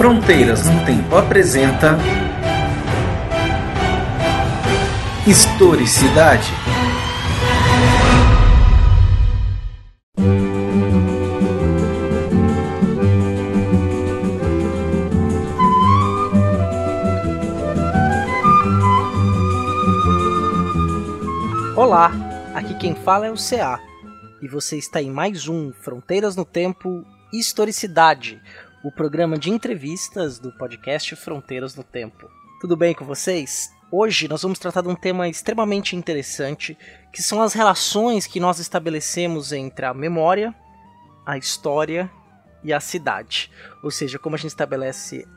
Fronteiras no Tempo apresenta Historicidade. Olá, aqui quem fala é o CA e você está em mais um Fronteiras no Tempo Historicidade, o programa de entrevistas do podcast Fronteiras no Tempo. Tudo bem com vocês? Hoje nós vamos tratar de um tema extremamente interessante, que são as relações que nós estabelecemos entre a memória, a história e a cidade. Ou seja, como a gente estabelece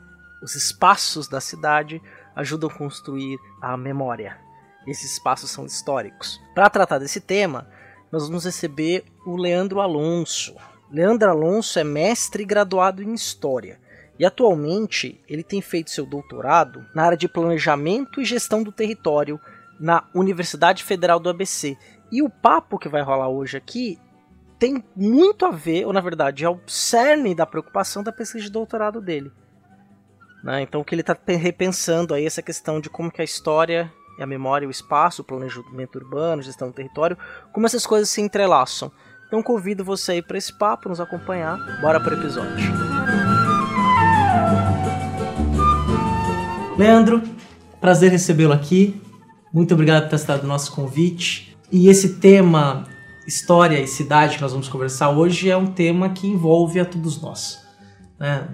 os espaços da cidade ajudam a construir a memória. Esses espaços são históricos. Para tratar desse tema, nós vamos receber o Leandro Alonso. Leandro Alonso é mestre e graduado em História. E atualmente ele tem feito seu doutorado na área de planejamento e gestão do território na Universidade Federal do ABC. E o papo que vai rolar hoje aqui tem muito a ver, ou na verdade é o cerne da preocupação da pesquisa de doutorado dele. Né? Então o que ele está repensando aí essa questão de como que a história e a memória, o espaço, o planejamento urbano, gestão do território, como essas coisas se entrelaçam. Então convido você aí para esse papo, nos acompanhar. Bora para o episódio. Leandro, prazer recebê-lo aqui. Muito obrigado por ter aceitado o nosso convite. E esse tema, história e cidade, que nós vamos conversar hoje, é um tema que envolve a todos nós. Né?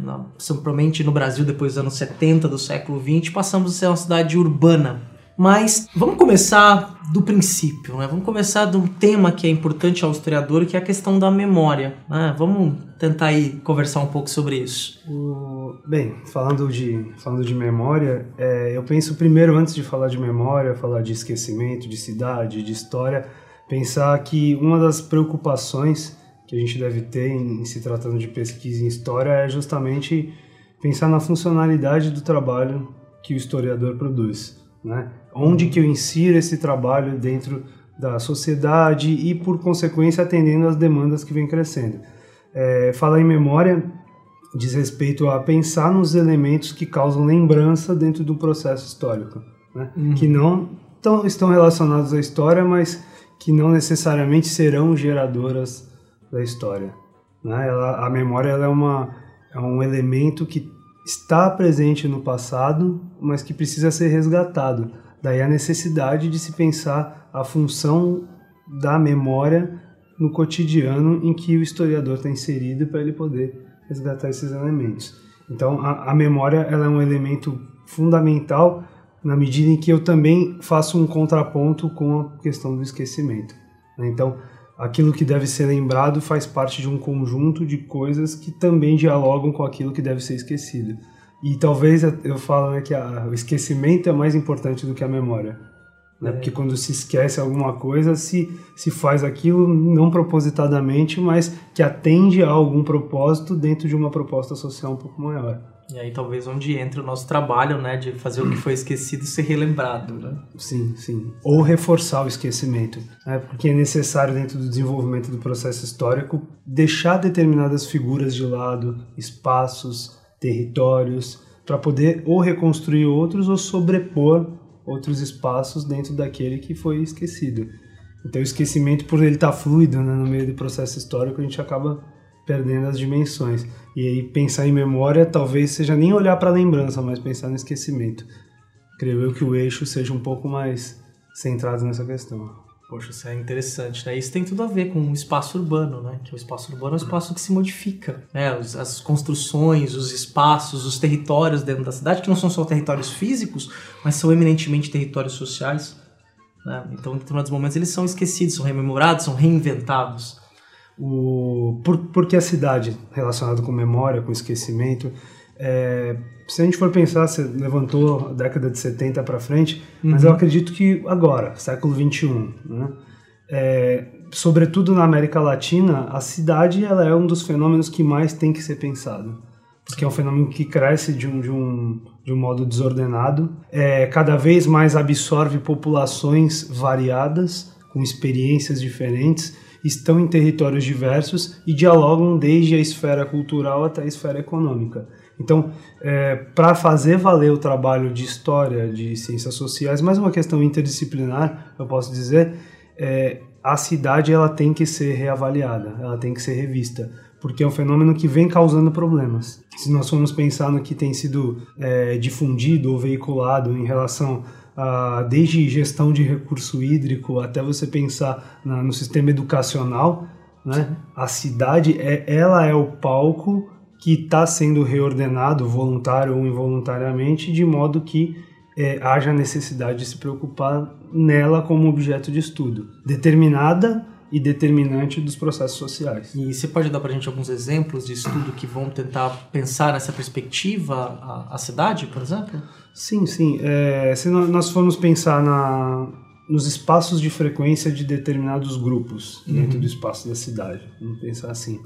Provavelmente no Brasil, depois dos anos 70 do século XX, passamos a ser uma cidade urbana. Mas vamos começar do princípio, né? Vamos começar de um tema que é importante ao historiador, que é a questão da memória. Né? Vamos tentar aí conversar um pouco sobre isso. O... Bem, falando de, falando de memória, é, eu penso primeiro, antes de falar de memória, falar de esquecimento, de cidade, de história, pensar que uma das preocupações que a gente deve ter em, em se tratando de pesquisa em história é justamente pensar na funcionalidade do trabalho que o historiador produz. Né? Onde que eu insiro esse trabalho dentro da sociedade e, por consequência, atendendo às demandas que vem crescendo. É, falar em memória diz respeito a pensar nos elementos que causam lembrança dentro do processo histórico, né? uhum. que não tão, estão relacionados à história, mas que não necessariamente serão geradoras da história. Né? Ela, a memória é, uma, é um elemento que está presente no passado, mas que precisa ser resgatado. Daí a necessidade de se pensar a função da memória no cotidiano em que o historiador está inserido para ele poder resgatar esses elementos. Então, a, a, memória ela é um elemento fundamental na medida em que eu também faço um contraponto com a questão do esquecimento. Né? Então, aquilo que deve ser lembrado faz parte de um conjunto de coisas que também dialogam com aquilo que deve ser esquecido. E talvez eu falo né, que a, o esquecimento é mais importante do que a memória. Né? Porque quando se esquece alguma coisa, se, se faz aquilo não propositadamente, mas que atende a algum propósito dentro de uma proposta social um pouco maior. E aí talvez onde entra o nosso trabalho, né, de fazer o que foi esquecido ser relembrado, né? Sim, sim. Ou reforçar o esquecimento, né? porque é necessário dentro do desenvolvimento do processo histórico deixar determinadas figuras de lado, espaços, territórios, para poder ou reconstruir outros ou sobrepor outros espaços dentro daquele que foi esquecido. Então o esquecimento, por ele estar tá fluido né, no meio do processo histórico, a gente acaba perdendo as dimensões. E aí pensar em memória talvez seja nem olhar para a lembrança, mas pensar no esquecimento. Creio eu que o eixo seja um pouco mais centrado nessa questão. Poxa, isso é interessante, né? Isso tem tudo a ver com o espaço urbano, né? Que o espaço urbano é um espaço que se modifica, né? As construções, os espaços, os territórios dentro da cidade, que não são só territórios físicos, mas são eminentemente territórios sociais. Né? Então, em determinados momentos, eles são esquecidos, são rememorados, são reinventados. O, por, porque a cidade, relacionada com memória, com esquecimento, é, se a gente for pensar, você levantou a década de 70 para frente, uhum. mas eu acredito que agora, século 21, né? É, sobretudo na América Latina, a cidade ela é um dos fenômenos que mais tem que ser pensado. Porque é um fenômeno que cresce de um, de um, de um modo desordenado, é, cada vez mais absorve populações variadas, com experiências diferentes, estão em territórios diversos e dialogam desde a esfera cultural até a esfera econômica. Então, é, para fazer valer o trabalho de história, de ciências sociais, mais uma questão interdisciplinar, eu posso dizer, é, a cidade ela tem que ser reavaliada, ela tem que ser revista, porque é um fenômeno que vem causando problemas. Se nós formos pensar no que tem sido é, difundido ou veiculado em relação a, desde gestão de recurso hídrico até você pensar na, no sistema educacional, né? a cidade é, ela é o palco que está sendo reordenado, voluntário ou involuntariamente, de modo que é, haja necessidade de se preocupar nela como objeto de estudo, determinada e determinante dos processos sociais. E você pode dar para a gente alguns exemplos de estudo que vão tentar pensar nessa perspectiva a, a cidade, por exemplo? Sim, sim. É, se nós formos pensar na, nos espaços de frequência de determinados grupos dentro uhum. do espaço da cidade, vamos pensar assim.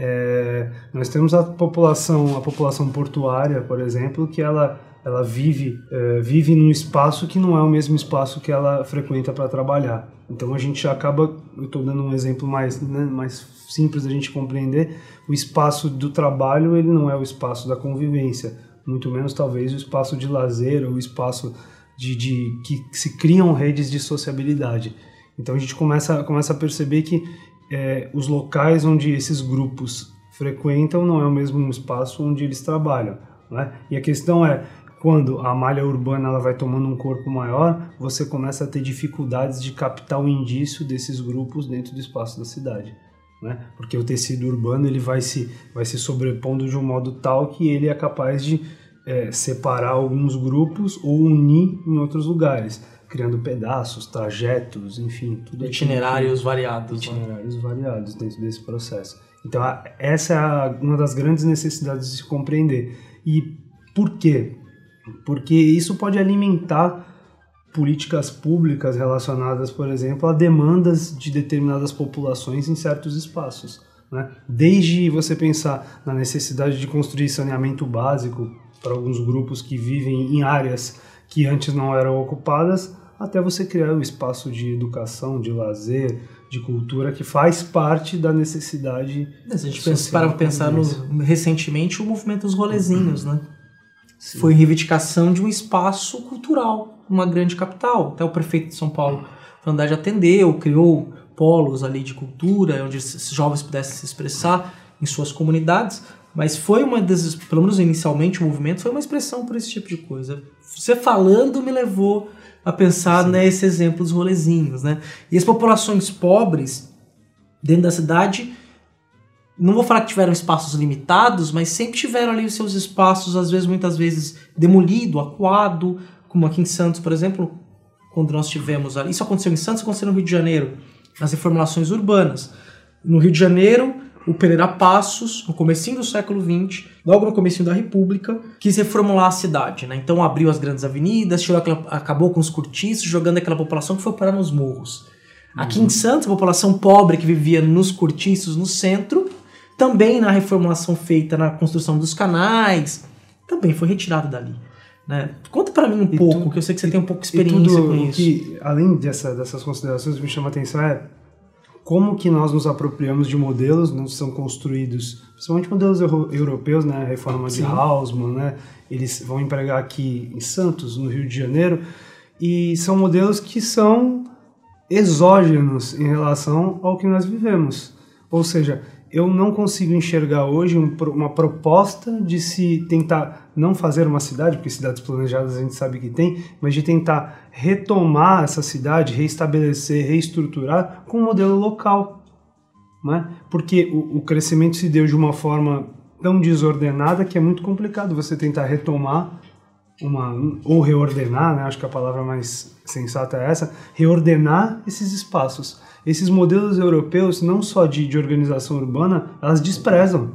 É, nós temos a população, a população portuária, por exemplo, que ela ela vive é, vive num espaço que não é o mesmo espaço que ela frequenta para trabalhar. Então a gente acaba, eu estou dando um exemplo mais né, mais simples da gente compreender, o espaço do trabalho ele não é o espaço da convivência, muito menos talvez o espaço de lazer ou o espaço de, de que se criam redes de sociabilidade. Então a gente começa começa a perceber que é, os locais onde esses grupos frequentam não é o mesmo espaço onde eles trabalham. Né? E a questão é, quando a malha urbana ela vai tomando um corpo maior, você começa a ter dificuldades de captar o indício desses grupos dentro do espaço da cidade. Né? Porque o tecido urbano ele vai se, vai se sobrepondo de um modo tal que ele é capaz de é, separar alguns grupos ou unir em outros lugares criando pedaços, trajetos, enfim, tudo itinerários variados, né? itinerários né? variados dentro desse processo. Então essa é uma das grandes necessidades de se compreender. E por quê? Porque isso pode alimentar políticas públicas relacionadas, por exemplo, a demandas de determinadas populações em certos espaços. Né? Desde você pensar na necessidade de construir saneamento básico para alguns grupos que vivem em áreas que antes não eram ocupadas, até você criar um espaço de educação, de lazer, de cultura que faz parte da necessidade. Se a gente pensa, para pensar no, recentemente o movimento dos rolezinhos, né? Sim. Foi reivindicação de um espaço cultural, uma grande capital. Até o prefeito de São Paulo, Vandade, atendeu, criou polos ali de cultura, onde esses jovens pudessem se expressar em suas comunidades. Mas foi uma das, pelo menos inicialmente, o movimento foi uma expressão por esse tipo de coisa. Você falando me levou a pensar Sim. nesse exemplo dos rolezinhos, né? E as populações pobres dentro da cidade, não vou falar que tiveram espaços limitados, mas sempre tiveram ali os seus espaços, às vezes, muitas vezes, demolido, acuado, como aqui em Santos, por exemplo, quando nós tivemos ali. Isso aconteceu em Santos, aconteceu no Rio de Janeiro, nas reformulações urbanas. No Rio de Janeiro, o Pereira Passos, no comecinho do século XX, logo no comecinho da República, quis reformular a cidade, né? Então abriu as grandes avenidas, tirou aquela, acabou com os cortiços, jogando aquela população que foi parar nos morros. Uhum. Aqui em Santos, a população pobre que vivia nos cortiços, no centro, também na reformulação feita na construção dos canais, também foi retirada dali. Né? Conta para mim um e pouco, tu, que eu sei que você tem um pouco de experiência com isso. Que, além dessa, dessas considerações, me chama a atenção é como que nós nos apropriamos de modelos não são construídos, principalmente modelos europeus, né, reforma Sim. de Hausmann, né, eles vão empregar aqui em Santos, no Rio de Janeiro, e são modelos que são exógenos em relação ao que nós vivemos. Ou seja, eu não consigo enxergar hoje um, uma proposta de se tentar não fazer uma cidade, porque cidades planejadas a gente sabe que tem, mas de tentar retomar essa cidade, reestabelecer, reestruturar com um modelo local. Né? Porque o, o crescimento se deu de uma forma tão desordenada que é muito complicado você tentar retomar uma ou reordenar, né? acho que a palavra mais sensata é essa, reordenar esses espaços esses modelos europeus, não só de, de organização urbana, elas desprezam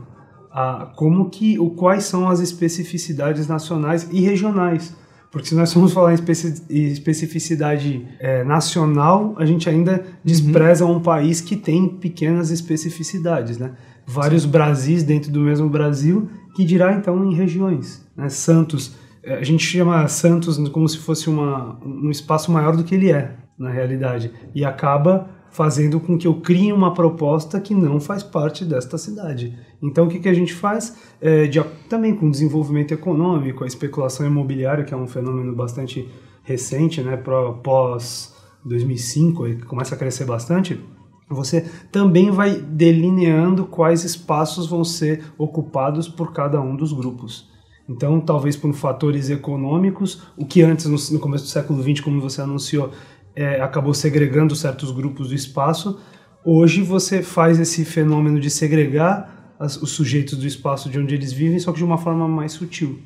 a, como que, o, quais são as especificidades nacionais e regionais. Porque se nós formos falar em especificidade é, nacional, a gente ainda despreza uhum. um país que tem pequenas especificidades, né? Vários Sim. Brasis dentro do mesmo Brasil, que dirá então em regiões. Né? Santos, é, a gente chama Santos como se fosse uma, um espaço maior do que ele é, na realidade. E acaba fazendo com que eu crie uma proposta que não faz parte desta cidade. Então, o que, que a gente faz? É, de, também com desenvolvimento econômico, a especulação imobiliária, que é um fenômeno bastante recente, né, pós 2005, que começa a crescer bastante, você também vai delineando quais espaços vão ser ocupados por cada um dos grupos. Então, talvez por fatores econômicos, o que antes, no, começo do século XX, como você anunciou, é, acabou segregando certos grupos do espaço. Hoje você faz esse fenômeno de segregar as, os sujeitos do espaço de onde eles vivem, só que de uma forma mais sutil.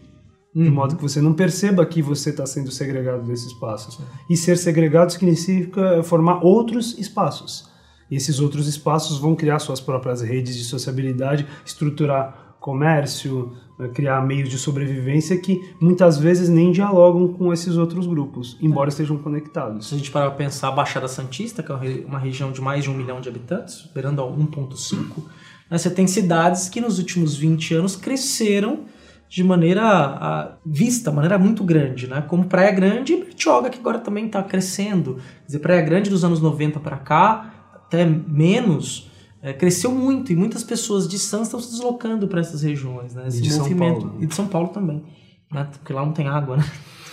Uhum. De modo que você não perceba que você está sendo segregado desse espaço. E ser segregado significa formar outros espaços. E esses outros espaços vão criar suas próprias redes de sociabilidade, estruturar comércio, criar meios de sobrevivência que muitas vezes nem dialogam com esses outros grupos, embora estejam conectados. Se a gente parar para pensar a Baixada Santista, que é uma região de mais de um milhão de habitantes, beirando a 1,5, né, você tem cidades que nos últimos 20 anos cresceram de maneira a, vista, maneira muito grande, né? Como Praia Grande e Bertioga, que agora também está crescendo. Quer dizer, Praia Grande dos anos 90 para cá, até menos, é, cresceu muito e muitas pessoas de Santos estão se deslocando para essas regiões, né? Esse e de movimento. São Paulo. E de São Paulo também, né? Porque lá não tem água, né?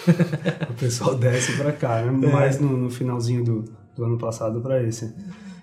o pessoal desce para cá, né? É. Mais no, no, finalzinho do, do ano passado para esse.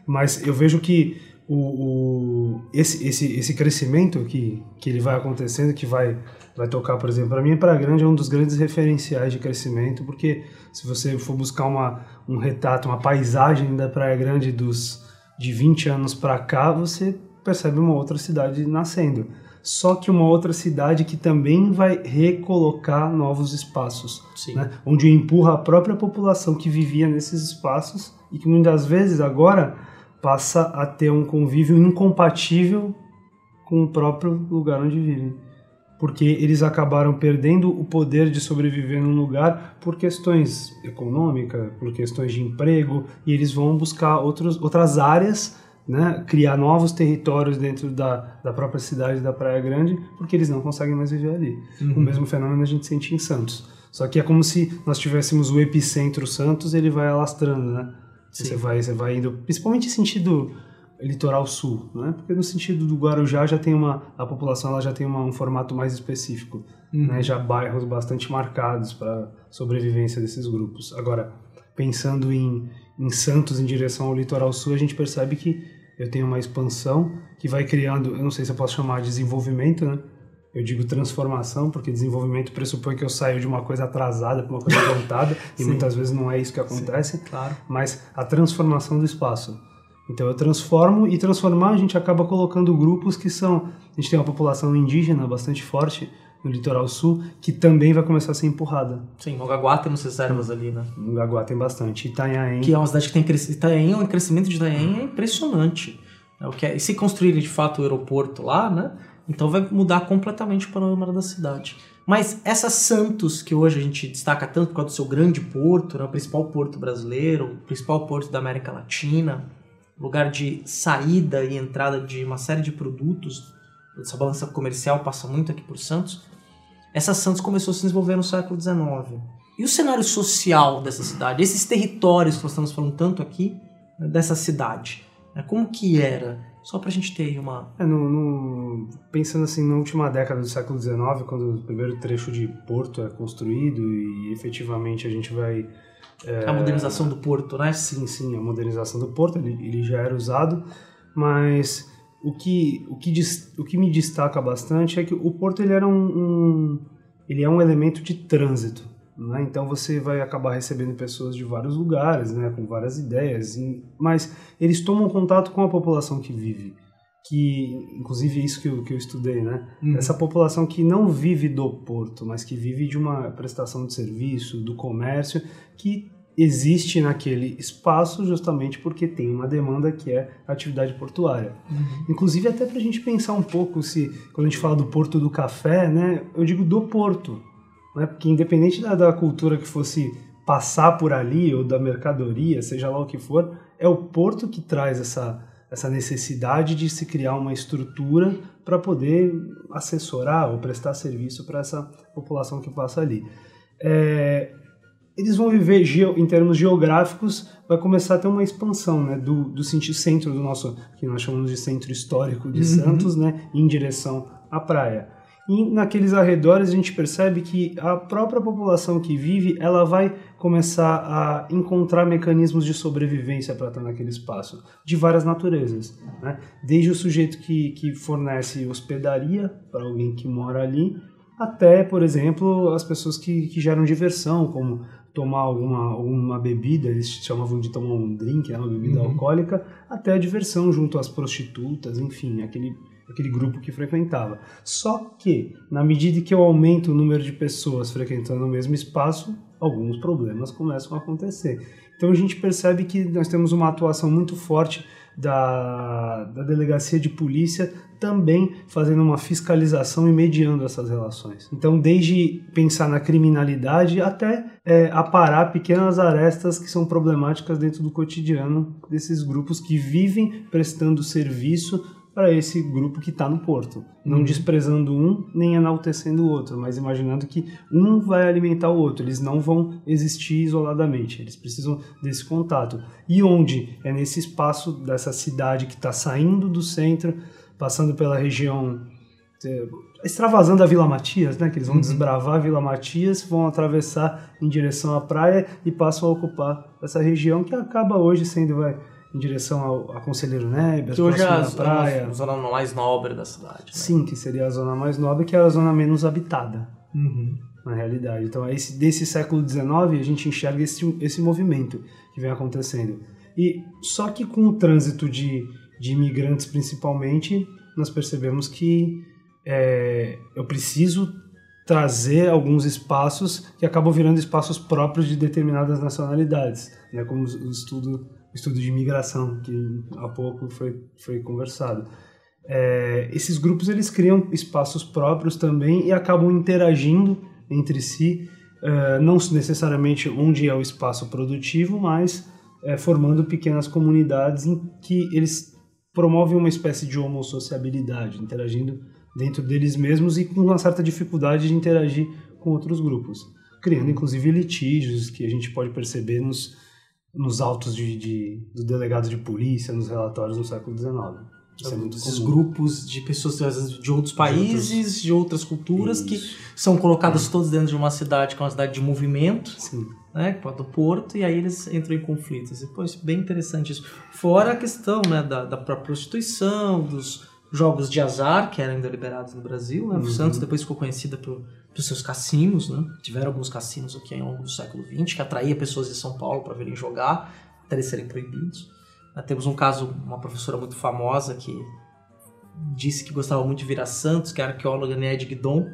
Mas eu vejo que o, o, esse, esse, esse crescimento que, que ele vai acontecendo, que vai, vai tocar, por exemplo, para mim, Praia Grande é um dos grandes referenciais de crescimento, porque se você for buscar uma, um retrato, uma paisagem da Praia Grande dos de 20 anos para cá, você percebe uma outra cidade nascendo. Só que uma outra cidade que também vai recolocar novos espaços, né? onde empurra a própria população que vivia nesses espaços e que muitas vezes agora passa a ter um convívio incompatível com o próprio lugar onde vivem porque eles acabaram perdendo o poder de sobreviver num lugar por questões econômicas, por questões de emprego, e eles vão buscar outros, outras áreas, né, criar novos territórios dentro da, da própria cidade da Praia Grande, porque eles não conseguem mais viver ali. Uhum. O mesmo fenômeno a gente sente em Santos. Só que é como se nós tivéssemos o epicentro Santos, ele vai alastrando, né? Você vai, você vai indo, principalmente sentido litoral sul, né? Porque no sentido do Guarujá já tem uma a população ela já tem uma, um formato mais específico, uhum. né? Já bairros bastante marcados para sobrevivência desses grupos. Agora, pensando em, em Santos em direção ao litoral sul, a gente percebe que eu tenho uma expansão que vai criando, eu não sei se eu posso chamar de desenvolvimento, né? Eu digo transformação, porque desenvolvimento pressupõe que eu saio de uma coisa atrasada para uma coisa adiantada, e muitas vezes não é isso que acontece. Sim, claro. Mas a transformação do espaço então eu transformo e transformar a gente acaba colocando grupos que são. A gente tem uma população indígena bastante forte no litoral sul que também vai começar a ser empurrada. Sim, Mongaguá temos reservas ali, né? Mongaguá tem bastante. Itanhaém. Que é uma cidade que tem crescimento. Itanhaém, o crescimento de Itanhaém é impressionante. É o que é... E se construírem de fato o aeroporto lá, né? Então vai mudar completamente o panorama da cidade. Mas essa Santos, que hoje a gente destaca tanto por causa do seu grande porto, né? o principal porto brasileiro, o principal porto da América Latina, lugar de saída e entrada de uma série de produtos. Essa balança comercial passa muito aqui por Santos. Essa Santos começou a se desenvolver no século XIX. E o cenário social dessa cidade, esses territórios que nós estamos falando tanto aqui, né, dessa cidade, né, como que era? Só para a gente ter uma... É, no, no, pensando assim, na última década do século XIX, quando o primeiro trecho de Porto é construído e efetivamente a gente vai é, a modernização do porto, né? Sim, sim, a modernização do porto, ele, ele já era usado, mas o que, o, que, o que me destaca bastante é que o porto ele era um, um ele é um elemento de trânsito. Né? Então você vai acabar recebendo pessoas de vários lugares, né? com várias ideias, mas eles tomam contato com a população que vive que inclusive é isso que eu, que eu estudei, né? Uhum. Essa população que não vive do porto, mas que vive de uma prestação de serviço, do comércio, que existe naquele espaço justamente porque tem uma demanda que é a atividade portuária. Uhum. Inclusive até para a gente pensar um pouco se, quando a gente fala do porto do café, né? Eu digo do porto, né? Porque independente da, da cultura que fosse passar por ali ou da mercadoria, seja lá o que for, é o porto que traz essa essa necessidade de se criar uma estrutura para poder assessorar ou prestar serviço para essa população que passa ali. É, eles vão viver em termos geográficos, vai começar a ter uma expansão né, do, do centro do nosso, que nós chamamos de centro histórico de uhum. Santos, né, em direção à praia. E naqueles arredores a gente percebe que a própria população que vive, ela vai começar a encontrar mecanismos de sobrevivência para estar naquele espaço, de várias naturezas. Né? Desde o sujeito que, que fornece hospedaria para alguém que mora ali, até, por exemplo, as pessoas que, que geram diversão, como tomar alguma, alguma bebida, eles chamavam de tomar um drink, né, uma bebida uhum. alcoólica, até a diversão junto às prostitutas, enfim, aquele, aquele grupo que frequentava. Só que, na medida que eu aumento o número de pessoas frequentando o mesmo espaço, alguns problemas começam a acontecer. Então a gente percebe que nós temos uma atuação muito forte da, da delegacia de polícia também fazendo uma fiscalização e mediando essas relações. Então, desde pensar na criminalidade até é, aparar pequenas arestas que são problemáticas dentro do cotidiano desses grupos que vivem prestando serviço para esse grupo que está no porto. Não uhum. desprezando um, nem enaltecendo o outro, mas imaginando que um vai alimentar o outro. Eles não vão existir isoladamente, eles precisam desse contato. E onde? É nesse espaço dessa cidade que está saindo do centro, passando pela região. É, extravasando a Vila Matias, né? Que eles vão uhum. desbravar a Vila Matias, vão atravessar em direção à praia e passam a ocupar essa região que acaba hoje sendo vai, em direção ao, a Conselheiro Neves, que hoje é a, praia. a zona mais nobre da cidade. Né? Sim, que seria a zona mais nobre, que é a zona menos habitada, uhum. na realidade. Então, esse, desse século XIX, a gente enxerga esse, esse movimento que vem acontecendo. E só que com o trânsito de, de imigrantes, principalmente, nós percebemos que é, eu preciso trazer alguns espaços que acabam virando espaços próprios de determinadas nacionalidades, né, como o estudo estudo de imigração, que há pouco foi, foi conversado. É, esses grupos eles criam espaços próprios também e acabam interagindo entre si, é, não necessariamente onde é o espaço produtivo, mas é, formando pequenas comunidades em que eles promovem uma espécie de homossociabilidade, interagindo dentro deles mesmos e com uma certa dificuldade de interagir com outros grupos, criando inclusive litígios que a gente pode perceber nos nos autos de, de, do delegado de polícia, nos relatórios do século XIX. Isso é muito Esses comum. grupos de pessoas de outros países, de, outros... de outras culturas, Isso. que são colocadas é. todos dentro de uma cidade que é uma cidade de movimento, Sim. né, é do porto, e aí eles entram em conflitos. Depois, bem interessante isso. Fora a questão né, da, da prostituição, dos jogos de azar, que eram ainda liberados no Brasil. Né? O uhum. Santos depois ficou conhecida por para os seus cassinos, né? Tiveram alguns cassinos aqui ao longo do século XX que atraía pessoas de São Paulo para virem jogar, até eles serem proibidos. Nós temos um caso, uma professora muito famosa que disse que gostava muito de vir a Santos, que é a arqueóloga Ned Guidon,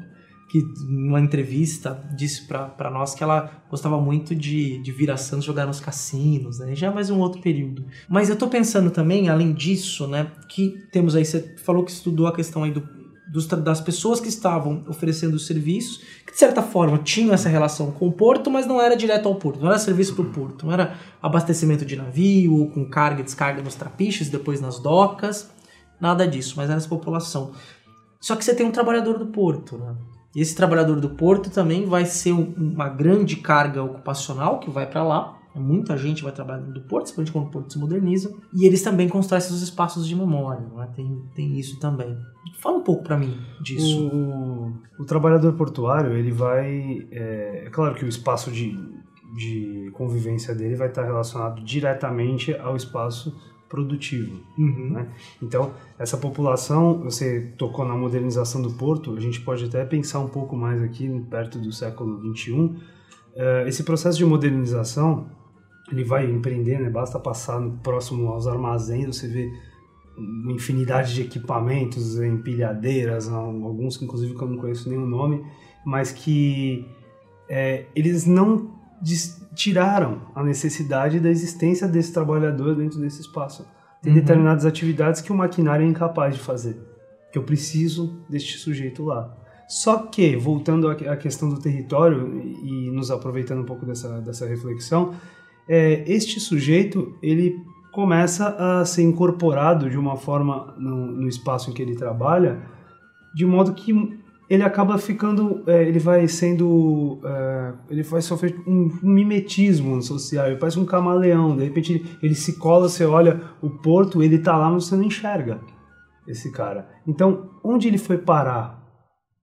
que numa entrevista disse para nós que ela gostava muito de, de vir a Santos jogar nos cassinos, né? Já é mais um outro período. Mas eu tô pensando também, além disso, né, que temos aí, você falou que estudou a questão aí do dos, das pessoas que estavam oferecendo os serviços, que de certa forma tinham essa relação com o porto, mas não era direto ao porto, não era serviço para o porto, não era abastecimento de navio, ou com carga e descarga nos trapiches, depois nas docas, nada disso, mas era essa população. Só que você tem um trabalhador do porto, né? E esse trabalhador do porto também vai ser um, uma grande carga ocupacional que vai para lá, Muita gente vai trabalhar no porto, principalmente quando o porto se moderniza. E eles também constroem esses espaços de memória, é? tem, tem isso também. Fala um pouco para mim disso. O, o, trabalhador portuário, ele vai... É, é, claro que o espaço de, de convivência dele vai estar relacionado diretamente ao espaço produtivo. Uhum. Né? Então, essa população, você tocou na modernização do porto, a gente pode até pensar um pouco mais aqui, perto do século XXI, é, esse processo de modernização ele vai empreender, né? Basta passar próximo aos armazéns, você vê uma infinidade de equipamentos, empilhadeiras, alguns que inclusive eu não conheço nenhum nome, mas que é, eles não tiraram a necessidade da existência desse trabalhador dentro desse espaço. Tem uhum. determinadas atividades que o maquinário é incapaz de fazer, que eu preciso deste sujeito lá. Só que, voltando à questão do território e nos aproveitando um pouco dessa, dessa reflexão, é, este sujeito ele começa a ser incorporado de uma forma no, no, espaço em que ele trabalha, de modo que ele acaba ficando, é, ele vai sendo, é, ele vai sofrer um, um, mimetismo social, ele parece um camaleão, de repente ele, ele, se cola, você olha o porto, ele tá lá, mas você não enxerga esse cara. Então, onde ele foi parar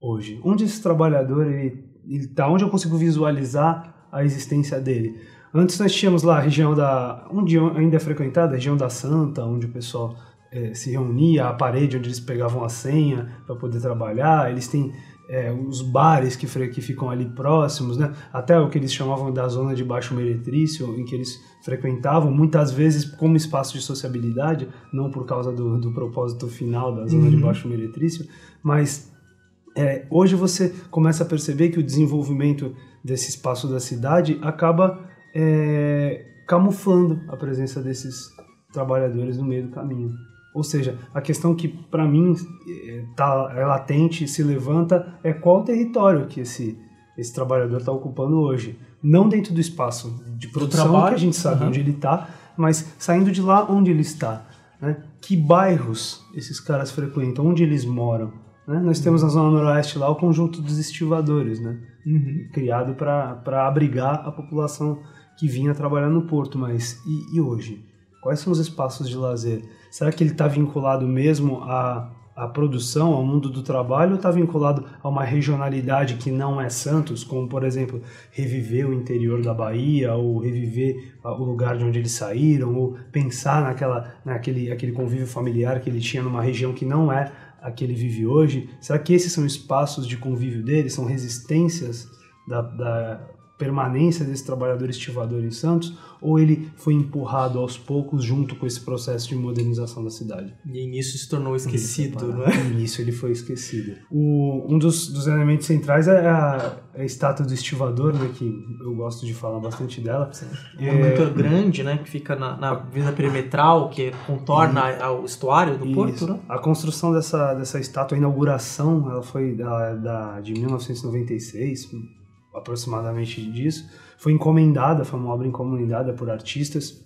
hoje? Onde esse trabalhador, ele, ele tá, onde eu consigo visualizar a existência dele? Antes nós tínhamos lá a região da, onde ainda é frequentada, a região da Santa, onde o pessoal é, se reunia, a parede onde eles pegavam a senha para poder trabalhar, eles têm é, os bares que, que ficam ali próximos, né? até o que eles chamavam da zona de baixo meretrício, em que eles frequentavam, muitas vezes como espaço de sociabilidade, não por causa do, do propósito final da zona uhum. de baixo meretrício, mas é, hoje você começa a perceber que o desenvolvimento desse espaço da cidade acaba é, camuflando a presença desses trabalhadores no meio do caminho. Ou seja, a questão que para mim é, tá, é latente, se levanta, é qual território que esse, esse trabalhador está ocupando hoje. Não dentro do espaço de produção, que a gente sabe uhum. onde ele está, mas saindo de lá onde ele está. Né? Que bairros esses caras frequentam, onde eles moram. Né? Nós temos na Zona Noroeste lá o conjunto dos estivadores, né? Uhum. criado para abrigar a população que vinha trabalhar no porto. Mas e, e hoje? Quais são os espaços de lazer? Será que ele está vinculado mesmo à, à produção, ao mundo do trabalho, ou está vinculado a uma regionalidade que não é Santos, como, por exemplo, reviver o interior da Bahia, ou reviver o lugar de onde eles saíram, ou pensar naquela, naquele aquele convívio familiar que ele tinha numa região que não é a que ele vive hoje? Será que esses são espaços de convívio dele, são resistências da, da permanência desse trabalhador estivador em Santos ou ele foi empurrado aos poucos junto com esse processo de modernização da cidade? E nisso se tornou esquecido, não é? Nisso ele foi esquecido. O, um dos, dos elementos centrais é a, é a, estátua do estivador, né, que eu gosto de falar bastante dela. É muito grande, né, que fica na, na avenida perimetral, que contorna e, o estuário do isso. porto, né? A construção dessa, dessa estátua, a inauguração, ela foi da, da, de 1996, aproximadamente disso. Foi encomendada, foi uma obra encomendada por artistas.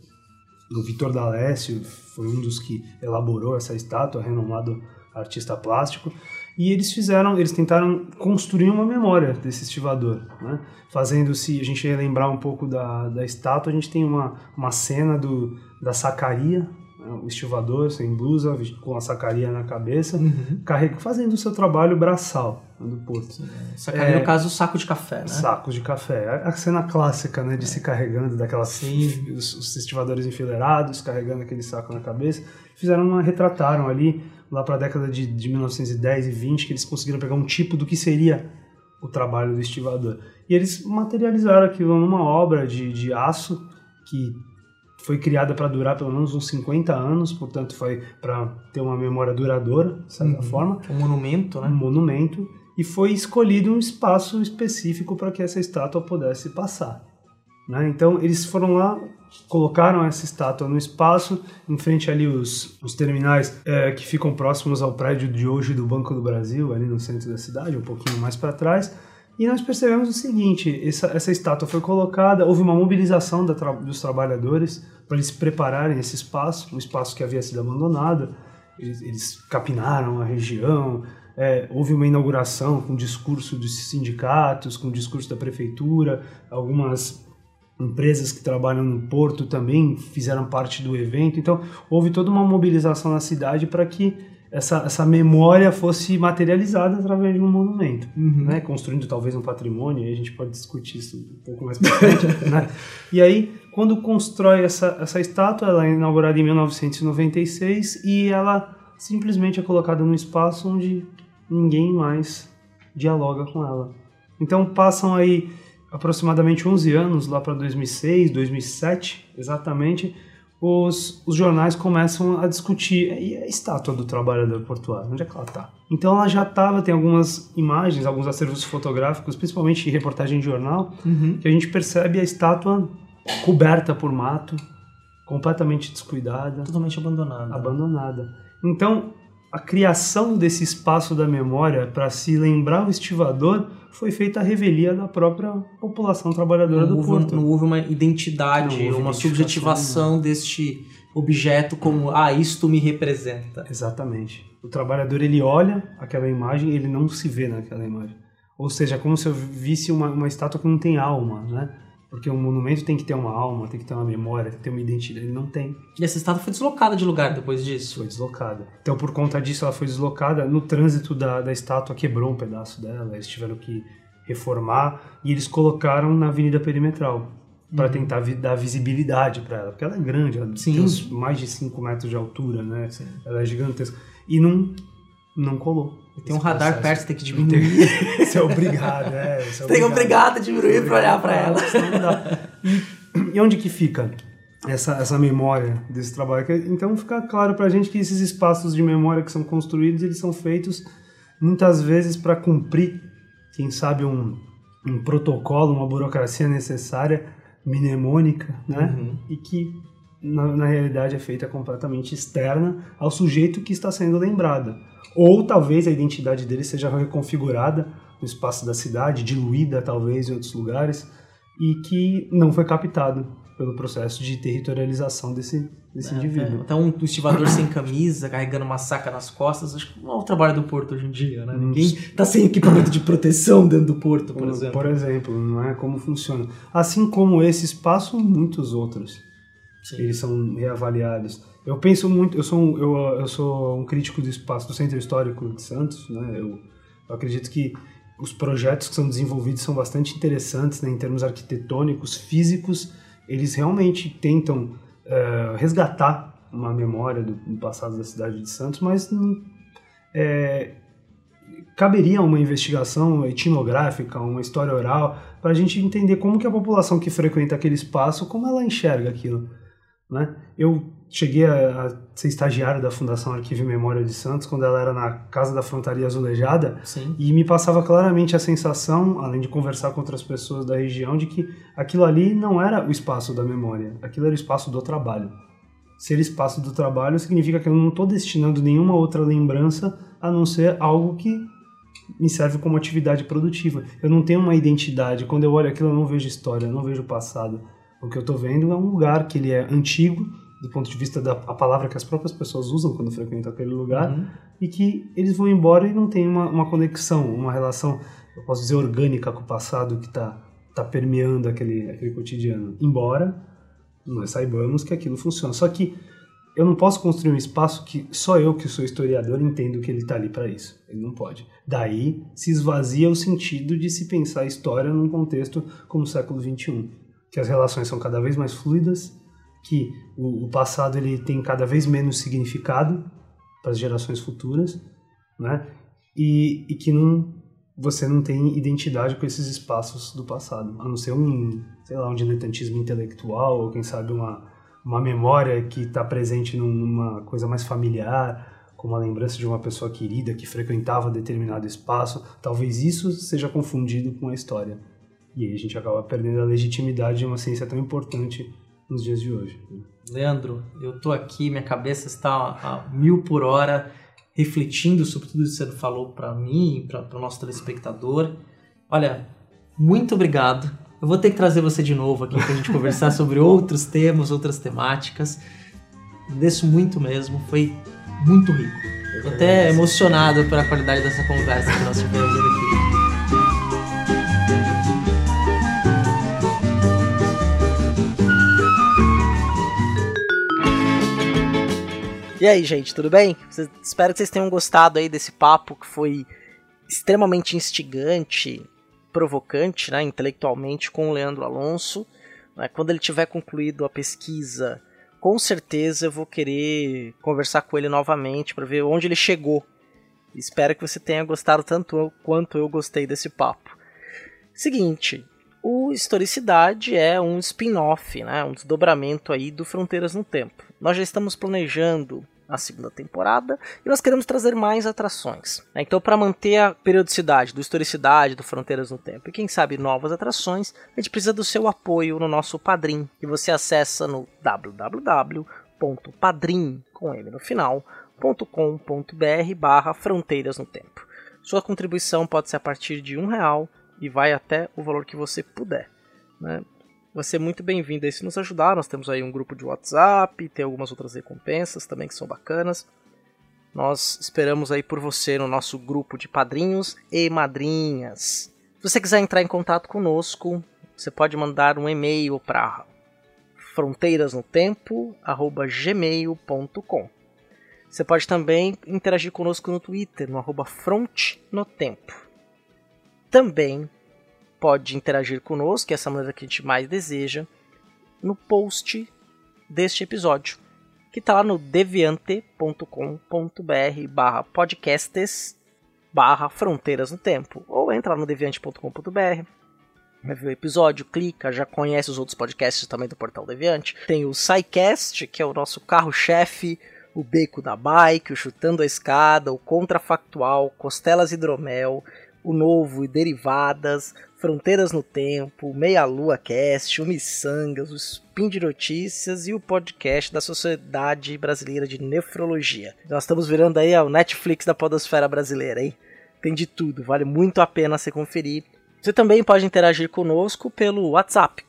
O Vitor D'Alessio foi um dos que elaborou essa estátua, renomado artista plástico. E eles fizeram, eles tentaram construir uma memória desse estivador, né? Fazendo-se, a gente lembrar um pouco da, da estátua, a gente tem uma, uma cena do, da sacaria, o estivador sem blusa, com a sacaria na cabeça, uhum. carrega, fazendo o seu trabalho braçal do porto. Sacaria, é, no caso, o saco de café, né? Sacos de café. A cena clássica, né, de é. se carregando, daquelas os, os estivadores enfileirados, carregando aquele saco na cabeça. Fizeram uma, retrataram ali, lá para a década de, de 1910 e 20, que eles conseguiram pegar um tipo do que seria o trabalho do estivador. E eles materializaram aquilo numa obra de, de aço que foi criada para durar pelo menos uns 50 anos, portanto foi para ter uma memória duradoura, de certa uhum. forma. Um monumento, né? Um monumento. E foi escolhido um espaço específico para que essa estátua pudesse passar. Né? Então eles foram lá, colocaram essa estátua no espaço, em frente ali os, os terminais é, que ficam próximos ao prédio de hoje do Banco do Brasil, ali no centro da cidade, um pouquinho mais para trás. E nós percebemos o seguinte: essa, essa estátua foi colocada, houve uma mobilização tra dos trabalhadores para eles prepararem esse espaço, um espaço que havia sido abandonado. Eles, eles capinaram a região, é, houve uma inauguração com discurso dos sindicatos, com discurso da prefeitura, algumas empresas que trabalham no porto também fizeram parte do evento. Então, houve toda uma mobilização na cidade para que essa, essa memória fosse materializada através de um monumento, uhum. né? construindo talvez um patrimônio, aí a gente pode discutir isso um pouco mais para frente. né? E aí, quando constrói essa, essa estátua, ela é inaugurada em 1996 e ela simplesmente é colocada num espaço onde ninguém mais dialoga com ela. Então passam aí aproximadamente 11 anos, lá para 2006, 2007, exatamente, os, os jornais começam a discutir e a estátua do trabalhador portuário, onde é que ela está? Então ela já estava, tem algumas imagens, alguns acervos fotográficos, principalmente reportagem de jornal, uhum. que a gente percebe a estátua coberta por mato, completamente descuidada. Totalmente abandonada. Abandonada. Então, a criação desse espaço da memória para se lembrar o estivador foi feita a revelia da própria população trabalhadora não do houve, porto. Não houve uma identidade, houve uma subjetivação não. deste objeto como, ah, isto me representa. Exatamente. o trabalhador ele olha aquela imagem e ele não se vê naquela imagem. Ou seja, é como se eu visse uma, uma estátua que não tem alma, né? Porque um monumento tem que ter uma alma, tem que ter uma memória, tem que ter uma identidade. Ele não tem. E essa estátua foi deslocada de lugar depois disso? Foi deslocada. Então, por conta disso, ela foi deslocada. No trânsito da, da estátua, quebrou um pedaço dela. Eles tiveram que reformar e eles colocaram na Avenida Perimetral para uhum. tentar vi dar visibilidade para ela. Porque ela é grande, ela Sim. tem mais de 5 metros de altura, né? Sim. Ela é gigantesca. E não, não colou. Tem um radar perto, você tem que diminuir. Você é obrigado, é. Você é tem obrigado a diminuir para olhar para ela. E, e onde que fica essa, essa memória desse trabalho? Então fica claro para a gente que esses espaços de memória que são construídos, eles são feitos muitas vezes para cumprir, quem sabe, um, um protocolo, uma burocracia necessária, mnemônica, né? Uhum. E que na, na, realidade é feita completamente externa ao sujeito que está sendo lembrado. Ou talvez a identidade dele seja reconfigurada no espaço da cidade, diluída talvez em outros lugares, e que não foi captado pelo processo de territorialização desse, desse é, indivíduo. É. Então, um estivador sem camisa, carregando uma saca nas costas, acho que não é o trabalho do porto hoje em dia, né? Ninguém está sem equipamento de proteção dentro do porto, por exemplo. Por exemplo, não é como funciona. Assim como esse espaço, muitos outros. Sim. Eles são reavaliados. Eu penso muito, eu sou um, eu, eu sou um crítico do espaço do Centro Histórico de Santos, né? Eu, eu acredito que os projetos que são desenvolvidos são bastante interessantes né, em termos arquitetônicos, físicos. Eles realmente tentam uh, resgatar uma memória do, do, passado da cidade de Santos, mas não, é, caberia uma investigação etnográfica, uma história oral, para a gente entender como que a população que frequenta aquele espaço, como ela enxerga aquilo. Né? Eu cheguei a, a, ser estagiário da Fundação Arquivo e Memória de Santos quando ela era na Casa da Frontaria Azulejada Sim. e me passava claramente a sensação, além de conversar com outras pessoas da região, de que aquilo ali não era o espaço da memória, aquilo era o espaço do trabalho. Ser espaço do trabalho significa que eu não estou destinando nenhuma outra lembrança a não ser algo que me serve como atividade produtiva. Eu não tenho uma identidade. Quando eu olho aquilo, eu não vejo história, eu não vejo passado. O que eu estou vendo é um lugar que ele é antigo, do ponto de vista da palavra que as próprias pessoas usam quando frequentam aquele lugar, uhum. e que eles vão embora e não tem uma, uma conexão, uma relação, eu posso dizer, orgânica com o passado que está tá permeando aquele, aquele cotidiano. Embora nós saibamos que aquilo funciona. Só que eu não posso construir um espaço que só eu, que sou historiador, entendo que ele está ali para isso. Ele não pode. Daí se esvazia o sentido de se pensar a história num contexto como o século XXI que as relações são cada vez mais fluidas, que o, o passado ele tem cada vez menos significado para as gerações futuras, né? E, e que não, você não tem identidade com esses espaços do passado, a não ser um, sei lá, um diletantismo intelectual ou quem sabe uma uma memória que está presente numa coisa mais familiar, como a lembrança de uma pessoa querida que frequentava determinado espaço, talvez isso seja confundido com a história. E aí a gente acaba perdendo a legitimidade de uma ciência tão importante nos dias de hoje. Leandro, eu tô aqui, minha cabeça está a mil por hora refletindo sobre tudo isso que você falou para mim, para o nosso telespectador. Olha, muito obrigado. Eu vou ter que trazer você de novo aqui para a gente conversar sobre outros temas, outras temáticas. Agradeço muito mesmo, foi muito rico. Estou até emocionado pela qualidade dessa conversa que nós tivemos aqui. E aí, gente, tudo bem? Espero que vocês tenham gostado aí desse papo que foi extremamente instigante, provocante, né, intelectualmente, com o Leandro Alonso. Né? Quando ele tiver concluído a pesquisa, com certeza eu vou querer conversar com ele novamente para ver onde ele chegou. Espero que você tenha gostado tanto quanto eu gostei desse papo. Seguinte, o Historicidade é um spin-off, né, um desdobramento aí do Fronteiras no Tempo. Nós já estamos planejando a segunda temporada e nós queremos trazer mais atrações. Né? Então, para manter a periodicidade, do historicidade, do Fronteiras no Tempo e quem sabe novas atrações, a gente precisa do seu apoio no nosso Padrim, que você acessa no www.padrim com no Fronteiras no Tempo. Sua contribuição pode ser a partir de um real e vai até o valor que você puder. Né? vai ser muito bem-vindo aí se nos ajudar. Nós temos aí um grupo de WhatsApp, tem algumas outras recompensas também que são bacanas. Nós esperamos aí por você no nosso grupo de padrinhos e madrinhas. Se você quiser entrar em contato conosco, você pode mandar um e-mail para fronteirasnotempo@gmail.com. Você pode também interagir conosco no Twitter, no arroba frontnotempo. Também pode interagir conosco, que é essa maneira que a gente mais deseja, no post deste episódio que está lá no deviante.com.br barra podcasts barra fronteiras no tempo. Ou entra lá no deviante.com.br, vai ver o episódio, clica, já conhece os outros podcasts também do Portal Deviante. Tem o SciCast, que é o nosso carro-chefe, o Beco da Bike, o Chutando a Escada, o Contrafactual, Costelas Hidromel, o Novo e Derivadas, Fronteiras no Tempo, Meia Lua Cast, o Missangas, o Spin de Notícias e o podcast da Sociedade Brasileira de Nefrologia. Nós estamos virando aí o Netflix da podosfera brasileira, hein? Tem de tudo, vale muito a pena você conferir. Você também pode interagir conosco pelo WhatsApp,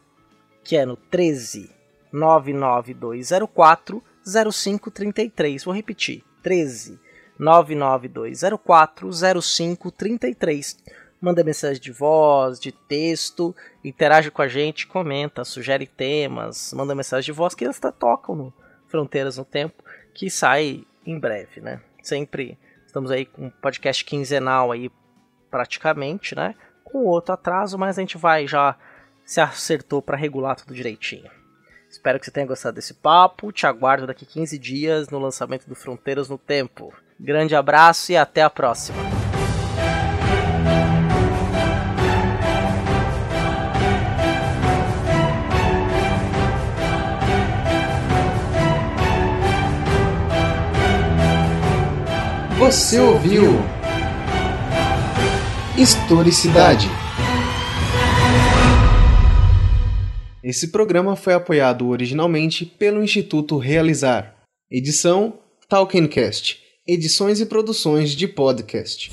que é no 13 99204 0533. Vou repetir: 13 99204 0533 manda mensagem de voz, de texto, interage com a gente, comenta, sugere temas, manda mensagem de voz que eles tocam no Fronteiras no Tempo, que sai em breve, né? Sempre estamos aí com um podcast quinzenal aí praticamente, né? Com outro atraso, mas a gente vai já se acertou para regular tudo direitinho. Espero que você tenha gostado desse papo. Te aguardo daqui 15 dias no lançamento do Fronteiras no Tempo. Grande abraço e até a próxima. Você ouviu Historicidade. Esse programa foi apoiado originalmente pelo Instituto Realizar. Edição Talkencast. Edições e produções de podcast.